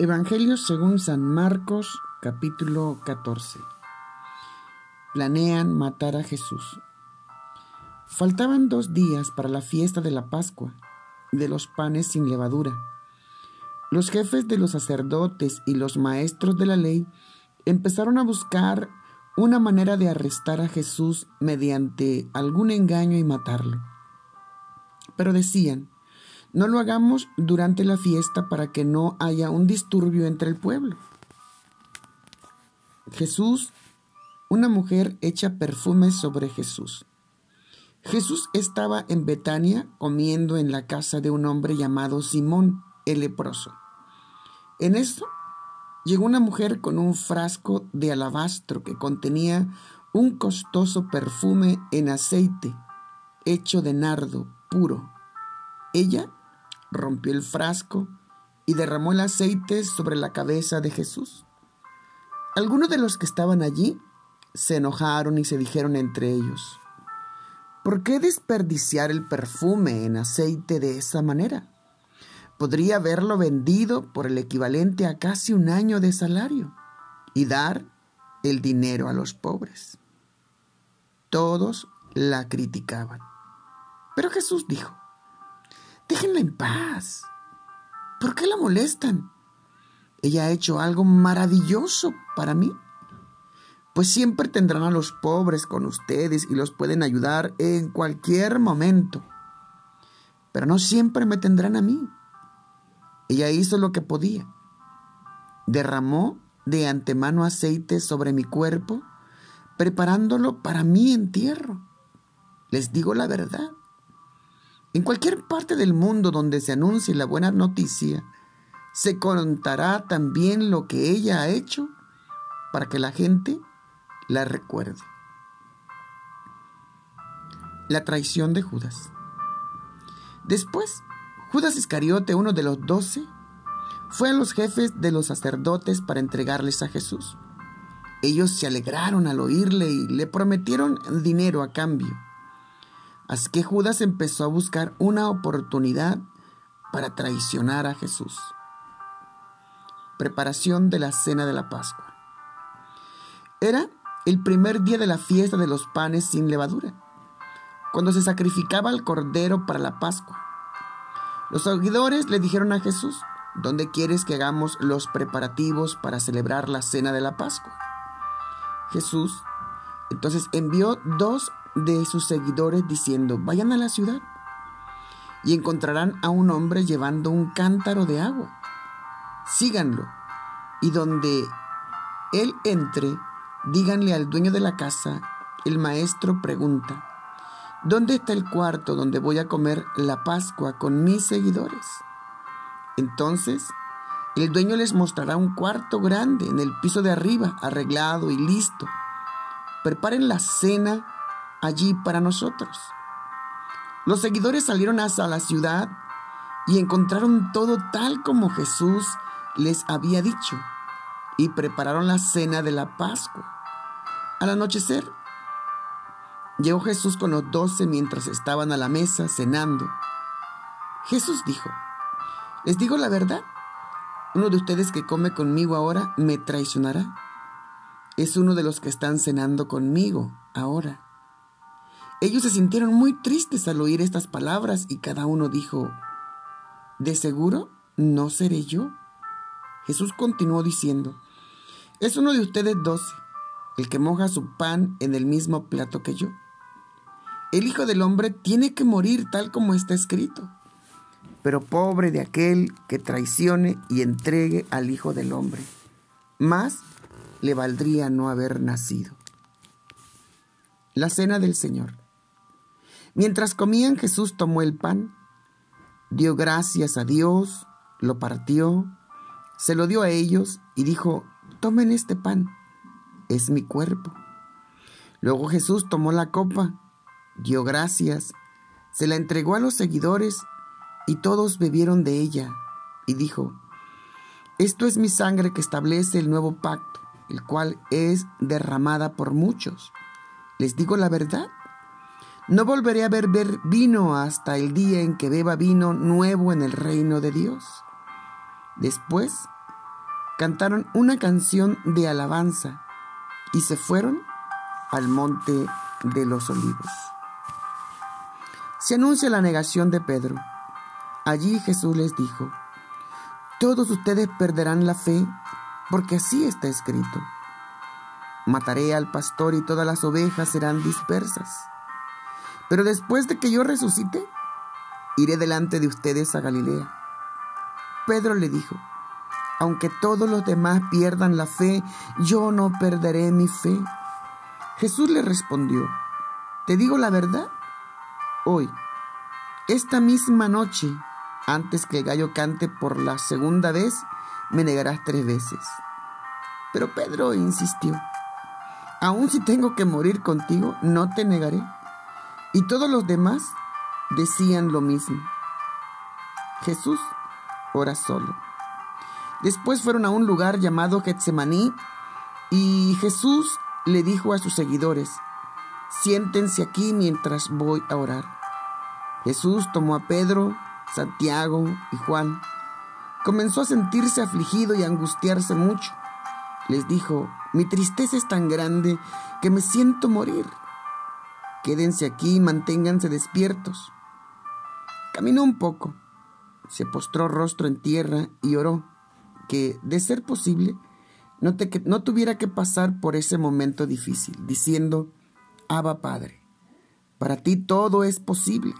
Evangelio según San Marcos capítulo 14. Planean matar a Jesús. Faltaban dos días para la fiesta de la Pascua de los panes sin levadura. Los jefes de los sacerdotes y los maestros de la ley empezaron a buscar una manera de arrestar a Jesús mediante algún engaño y matarlo. Pero decían, no lo hagamos durante la fiesta para que no haya un disturbio entre el pueblo. Jesús, una mujer echa perfume sobre Jesús. Jesús estaba en Betania comiendo en la casa de un hombre llamado Simón el leproso. En esto llegó una mujer con un frasco de alabastro que contenía un costoso perfume en aceite hecho de nardo puro. Ella rompió el frasco y derramó el aceite sobre la cabeza de Jesús. Algunos de los que estaban allí se enojaron y se dijeron entre ellos, ¿por qué desperdiciar el perfume en aceite de esa manera? Podría haberlo vendido por el equivalente a casi un año de salario y dar el dinero a los pobres. Todos la criticaban. Pero Jesús dijo, Déjenla en paz. ¿Por qué la molestan? Ella ha hecho algo maravilloso para mí. Pues siempre tendrán a los pobres con ustedes y los pueden ayudar en cualquier momento. Pero no siempre me tendrán a mí. Ella hizo lo que podía. Derramó de antemano aceite sobre mi cuerpo, preparándolo para mi entierro. Les digo la verdad. En cualquier parte del mundo donde se anuncie la buena noticia, se contará también lo que ella ha hecho para que la gente la recuerde. La traición de Judas. Después, Judas Iscariote, uno de los doce, fue a los jefes de los sacerdotes para entregarles a Jesús. Ellos se alegraron al oírle y le prometieron dinero a cambio. Así que Judas empezó a buscar una oportunidad para traicionar a Jesús. Preparación de la cena de la Pascua. Era el primer día de la fiesta de los panes sin levadura, cuando se sacrificaba el cordero para la Pascua. Los seguidores le dijeron a Jesús, ¿dónde quieres que hagamos los preparativos para celebrar la cena de la Pascua? Jesús entonces envió dos de sus seguidores diciendo, vayan a la ciudad y encontrarán a un hombre llevando un cántaro de agua. Síganlo y donde él entre, díganle al dueño de la casa, el maestro pregunta, ¿dónde está el cuarto donde voy a comer la Pascua con mis seguidores? Entonces, el dueño les mostrará un cuarto grande en el piso de arriba, arreglado y listo. Preparen la cena allí para nosotros. Los seguidores salieron hasta la ciudad y encontraron todo tal como Jesús les había dicho y prepararon la cena de la Pascua. Al anochecer, llegó Jesús con los doce mientras estaban a la mesa cenando. Jesús dijo, les digo la verdad, uno de ustedes que come conmigo ahora me traicionará. Es uno de los que están cenando conmigo ahora. Ellos se sintieron muy tristes al oír estas palabras y cada uno dijo, ¿de seguro no seré yo? Jesús continuó diciendo, es uno de ustedes doce, el que moja su pan en el mismo plato que yo. El Hijo del Hombre tiene que morir tal como está escrito, pero pobre de aquel que traicione y entregue al Hijo del Hombre. Más le valdría no haber nacido. La cena del Señor. Mientras comían, Jesús tomó el pan, dio gracias a Dios, lo partió, se lo dio a ellos y dijo, tomen este pan, es mi cuerpo. Luego Jesús tomó la copa, dio gracias, se la entregó a los seguidores y todos bebieron de ella y dijo, esto es mi sangre que establece el nuevo pacto, el cual es derramada por muchos. Les digo la verdad no volveré a beber vino hasta el día en que beba vino nuevo en el reino de Dios. Después cantaron una canción de alabanza y se fueron al monte de los olivos. Se anuncia la negación de Pedro. Allí Jesús les dijo, todos ustedes perderán la fe porque así está escrito. Mataré al pastor y todas las ovejas serán dispersas. Pero después de que yo resucite, iré delante de ustedes a Galilea. Pedro le dijo, aunque todos los demás pierdan la fe, yo no perderé mi fe. Jesús le respondió, te digo la verdad, hoy, esta misma noche, antes que el gallo cante por la segunda vez, me negarás tres veces. Pero Pedro insistió, aun si tengo que morir contigo, no te negaré. Y todos los demás decían lo mismo. Jesús ora solo. Después fueron a un lugar llamado Getsemaní y Jesús le dijo a sus seguidores, siéntense aquí mientras voy a orar. Jesús tomó a Pedro, Santiago y Juan. Comenzó a sentirse afligido y angustiarse mucho. Les dijo, mi tristeza es tan grande que me siento morir. Quédense aquí y manténganse despiertos. Caminó un poco, se postró rostro en tierra y oró que, de ser posible, no, te, no tuviera que pasar por ese momento difícil, diciendo, Abba Padre, para ti todo es posible.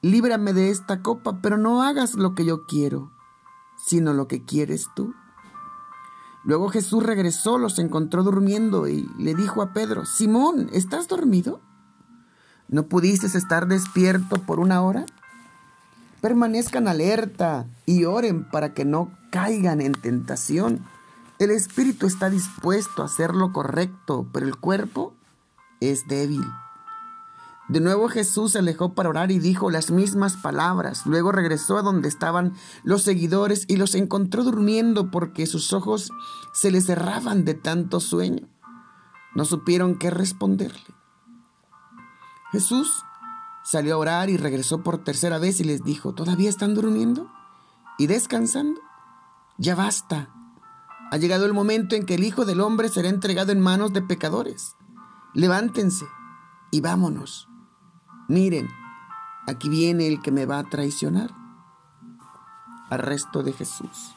Líbrame de esta copa, pero no hagas lo que yo quiero, sino lo que quieres tú. Luego Jesús regresó, los encontró durmiendo y le dijo a Pedro, Simón, ¿estás dormido? ¿No pudiste estar despierto por una hora? Permanezcan alerta y oren para que no caigan en tentación. El espíritu está dispuesto a hacer lo correcto, pero el cuerpo es débil. De nuevo Jesús se alejó para orar y dijo las mismas palabras. Luego regresó a donde estaban los seguidores y los encontró durmiendo porque sus ojos se les cerraban de tanto sueño. No supieron qué responderle. Jesús salió a orar y regresó por tercera vez y les dijo, ¿todavía están durmiendo y descansando? Ya basta. Ha llegado el momento en que el Hijo del Hombre será entregado en manos de pecadores. Levántense y vámonos. Miren, aquí viene el que me va a traicionar. Arresto de Jesús.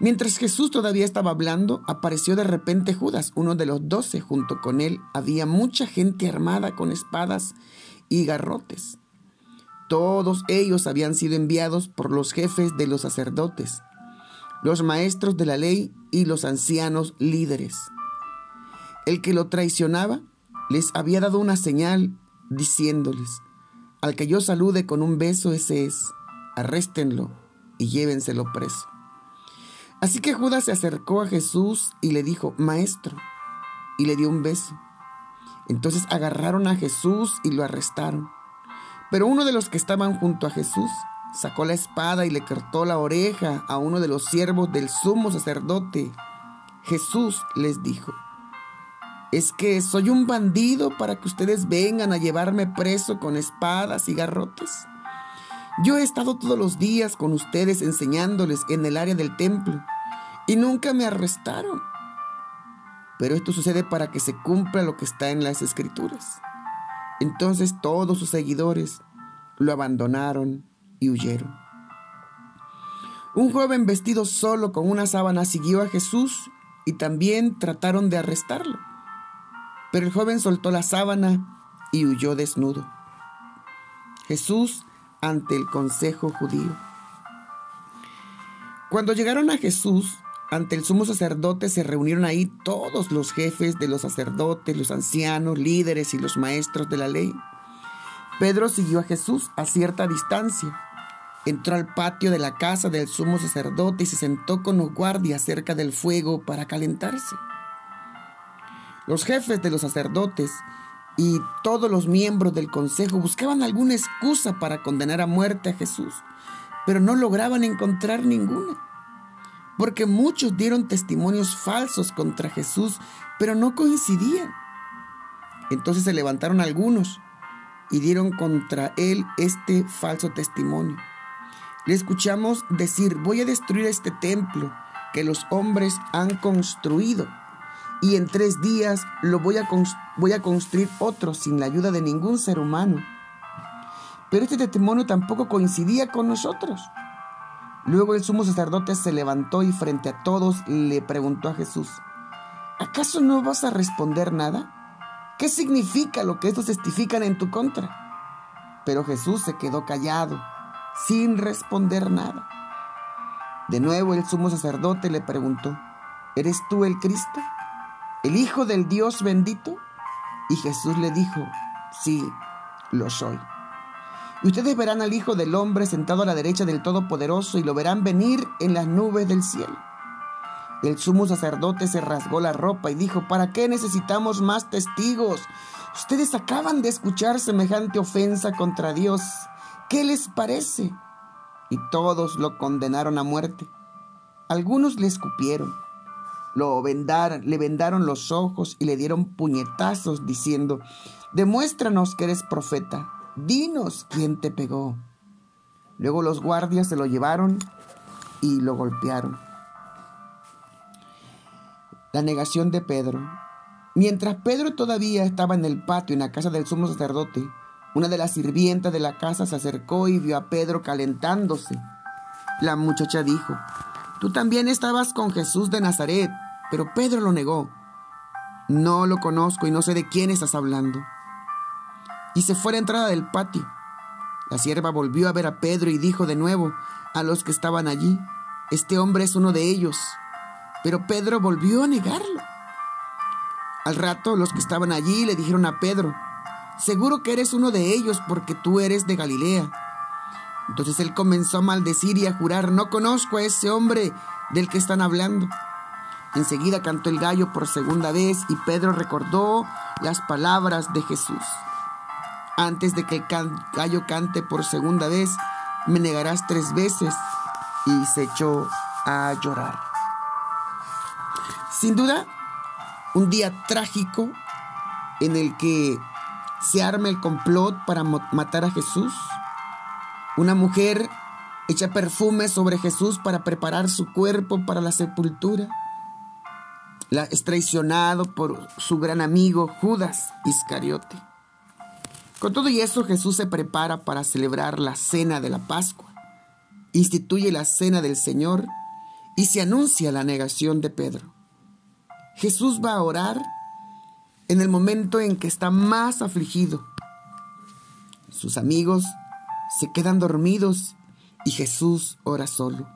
Mientras Jesús todavía estaba hablando, apareció de repente Judas, uno de los doce. Junto con él había mucha gente armada con espadas y garrotes. Todos ellos habían sido enviados por los jefes de los sacerdotes, los maestros de la ley y los ancianos líderes. El que lo traicionaba les había dado una señal diciéndoles, al que yo salude con un beso ese es, arréstenlo y llévenselo preso. Así que Judas se acercó a Jesús y le dijo, Maestro, y le dio un beso. Entonces agarraron a Jesús y lo arrestaron. Pero uno de los que estaban junto a Jesús sacó la espada y le cortó la oreja a uno de los siervos del sumo sacerdote. Jesús les dijo, ¿Es que soy un bandido para que ustedes vengan a llevarme preso con espadas y garrotes? Yo he estado todos los días con ustedes enseñándoles en el área del templo y nunca me arrestaron. Pero esto sucede para que se cumpla lo que está en las escrituras. Entonces todos sus seguidores lo abandonaron y huyeron. Un joven vestido solo con una sábana siguió a Jesús y también trataron de arrestarlo. Pero el joven soltó la sábana y huyó desnudo. Jesús ante el consejo judío. Cuando llegaron a Jesús, ante el sumo sacerdote se reunieron ahí todos los jefes de los sacerdotes, los ancianos, líderes y los maestros de la ley. Pedro siguió a Jesús a cierta distancia. Entró al patio de la casa del sumo sacerdote y se sentó con los guardias cerca del fuego para calentarse. Los jefes de los sacerdotes y todos los miembros del consejo buscaban alguna excusa para condenar a muerte a Jesús, pero no lograban encontrar ninguna. Porque muchos dieron testimonios falsos contra Jesús, pero no coincidían. Entonces se levantaron algunos y dieron contra él este falso testimonio. Le escuchamos decir, voy a destruir este templo que los hombres han construido y en tres días lo voy a, voy a construir otro sin la ayuda de ningún ser humano. Pero este testimonio tampoco coincidía con nosotros. Luego el sumo sacerdote se levantó y frente a todos le preguntó a Jesús, ¿acaso no vas a responder nada? ¿Qué significa lo que estos testifican en tu contra? Pero Jesús se quedó callado, sin responder nada. De nuevo el sumo sacerdote le preguntó, ¿eres tú el Cristo? ¿El Hijo del Dios bendito? Y Jesús le dijo, sí, lo soy. Y ustedes verán al Hijo del Hombre sentado a la derecha del Todopoderoso y lo verán venir en las nubes del cielo. El sumo sacerdote se rasgó la ropa y dijo, ¿para qué necesitamos más testigos? Ustedes acaban de escuchar semejante ofensa contra Dios. ¿Qué les parece? Y todos lo condenaron a muerte. Algunos le escupieron, lo vendaron, le vendaron los ojos y le dieron puñetazos diciendo, demuéstranos que eres profeta, dinos quién te pegó. Luego los guardias se lo llevaron y lo golpearon. La negación de Pedro. Mientras Pedro todavía estaba en el patio en la casa del sumo sacerdote, una de las sirvientas de la casa se acercó y vio a Pedro calentándose. La muchacha dijo, Tú también estabas con Jesús de Nazaret, pero Pedro lo negó. No lo conozco y no sé de quién estás hablando. Y se fue a la entrada del patio. La sierva volvió a ver a Pedro y dijo de nuevo a los que estaban allí, Este hombre es uno de ellos. Pero Pedro volvió a negarlo. Al rato los que estaban allí le dijeron a Pedro, seguro que eres uno de ellos porque tú eres de Galilea. Entonces él comenzó a maldecir y a jurar, no conozco a ese hombre del que están hablando. Enseguida cantó el gallo por segunda vez y Pedro recordó las palabras de Jesús. Antes de que el gallo cante por segunda vez, me negarás tres veces. Y se echó a llorar. Sin duda, un día trágico en el que se arma el complot para matar a Jesús. Una mujer echa perfume sobre Jesús para preparar su cuerpo para la sepultura. La, es traicionado por su gran amigo Judas Iscariote. Con todo y eso, Jesús se prepara para celebrar la cena de la Pascua. Instituye la cena del Señor y se anuncia la negación de Pedro. Jesús va a orar en el momento en que está más afligido. Sus amigos se quedan dormidos y Jesús ora solo.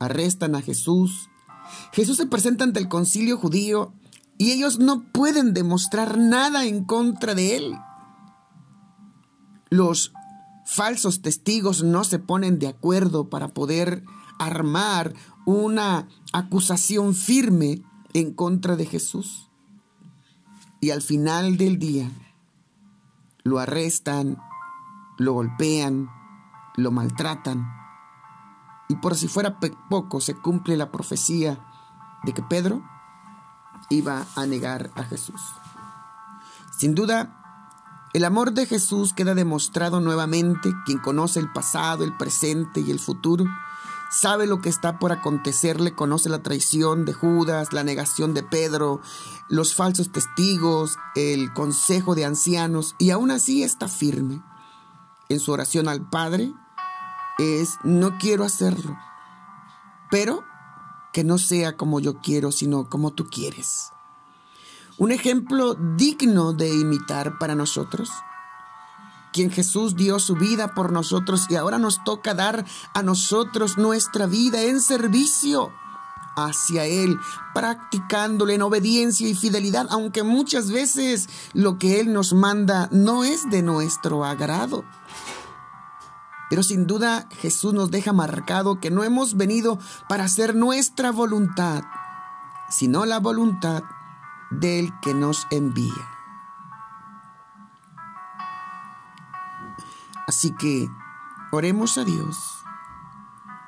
Arrestan a Jesús. Jesús se presenta ante el concilio judío y ellos no pueden demostrar nada en contra de él. Los falsos testigos no se ponen de acuerdo para poder armar una acusación firme en contra de Jesús. Y al final del día lo arrestan, lo golpean, lo maltratan. Y por si fuera poco, se cumple la profecía de que Pedro iba a negar a Jesús. Sin duda, el amor de Jesús queda demostrado nuevamente. Quien conoce el pasado, el presente y el futuro sabe lo que está por acontecerle, conoce la traición de Judas, la negación de Pedro, los falsos testigos, el consejo de ancianos, y aún así está firme. En su oración al Padre es, no quiero hacerlo, pero que no sea como yo quiero, sino como tú quieres. Un ejemplo digno de imitar para nosotros quien Jesús dio su vida por nosotros y ahora nos toca dar a nosotros nuestra vida en servicio hacia Él, practicándole en obediencia y fidelidad, aunque muchas veces lo que Él nos manda no es de nuestro agrado. Pero sin duda Jesús nos deja marcado que no hemos venido para hacer nuestra voluntad, sino la voluntad del que nos envía. Así que oremos a Dios,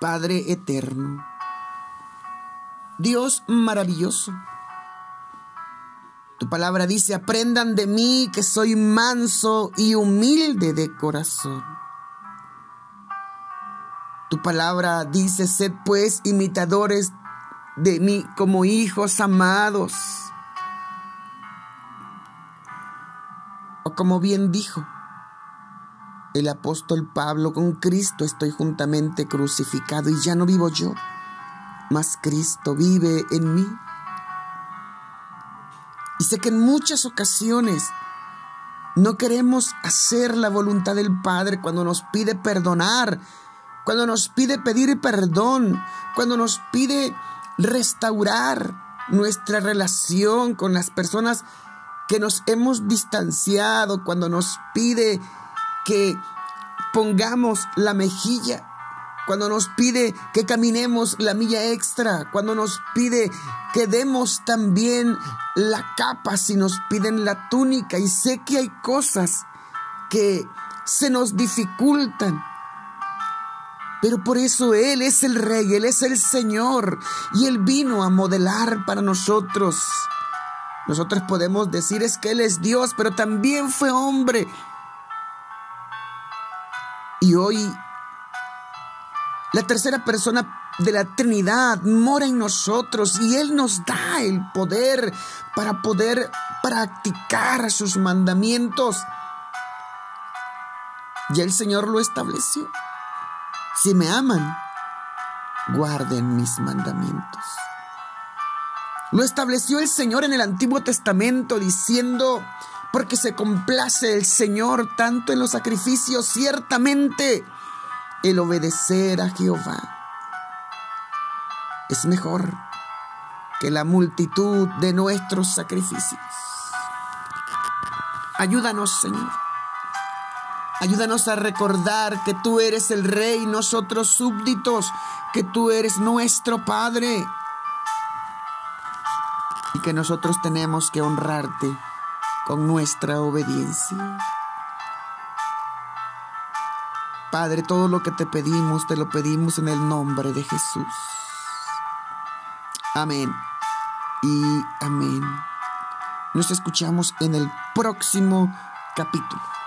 Padre eterno, Dios maravilloso. Tu palabra dice, aprendan de mí que soy manso y humilde de corazón. Tu palabra dice, sed pues imitadores de mí como hijos amados. O como bien dijo el apóstol Pablo, con Cristo estoy juntamente crucificado y ya no vivo yo, mas Cristo vive en mí. Y sé que en muchas ocasiones no queremos hacer la voluntad del Padre cuando nos pide perdonar, cuando nos pide pedir perdón, cuando nos pide restaurar nuestra relación con las personas que nos hemos distanciado, cuando nos pide que pongamos la mejilla, cuando nos pide que caminemos la milla extra, cuando nos pide que demos también la capa si nos piden la túnica. Y sé que hay cosas que se nos dificultan. Pero por eso Él es el Rey, Él es el Señor y Él vino a modelar para nosotros. Nosotros podemos decir es que Él es Dios, pero también fue hombre. Y hoy la tercera persona de la Trinidad mora en nosotros y Él nos da el poder para poder practicar sus mandamientos. Y el Señor lo estableció. Si me aman, guarden mis mandamientos. Lo estableció el Señor en el Antiguo Testamento diciendo, porque se complace el Señor tanto en los sacrificios, ciertamente el obedecer a Jehová es mejor que la multitud de nuestros sacrificios. Ayúdanos, Señor. Ayúdanos a recordar que tú eres el Rey, nosotros súbditos, que tú eres nuestro Padre y que nosotros tenemos que honrarte con nuestra obediencia. Padre, todo lo que te pedimos, te lo pedimos en el nombre de Jesús. Amén y amén. Nos escuchamos en el próximo capítulo.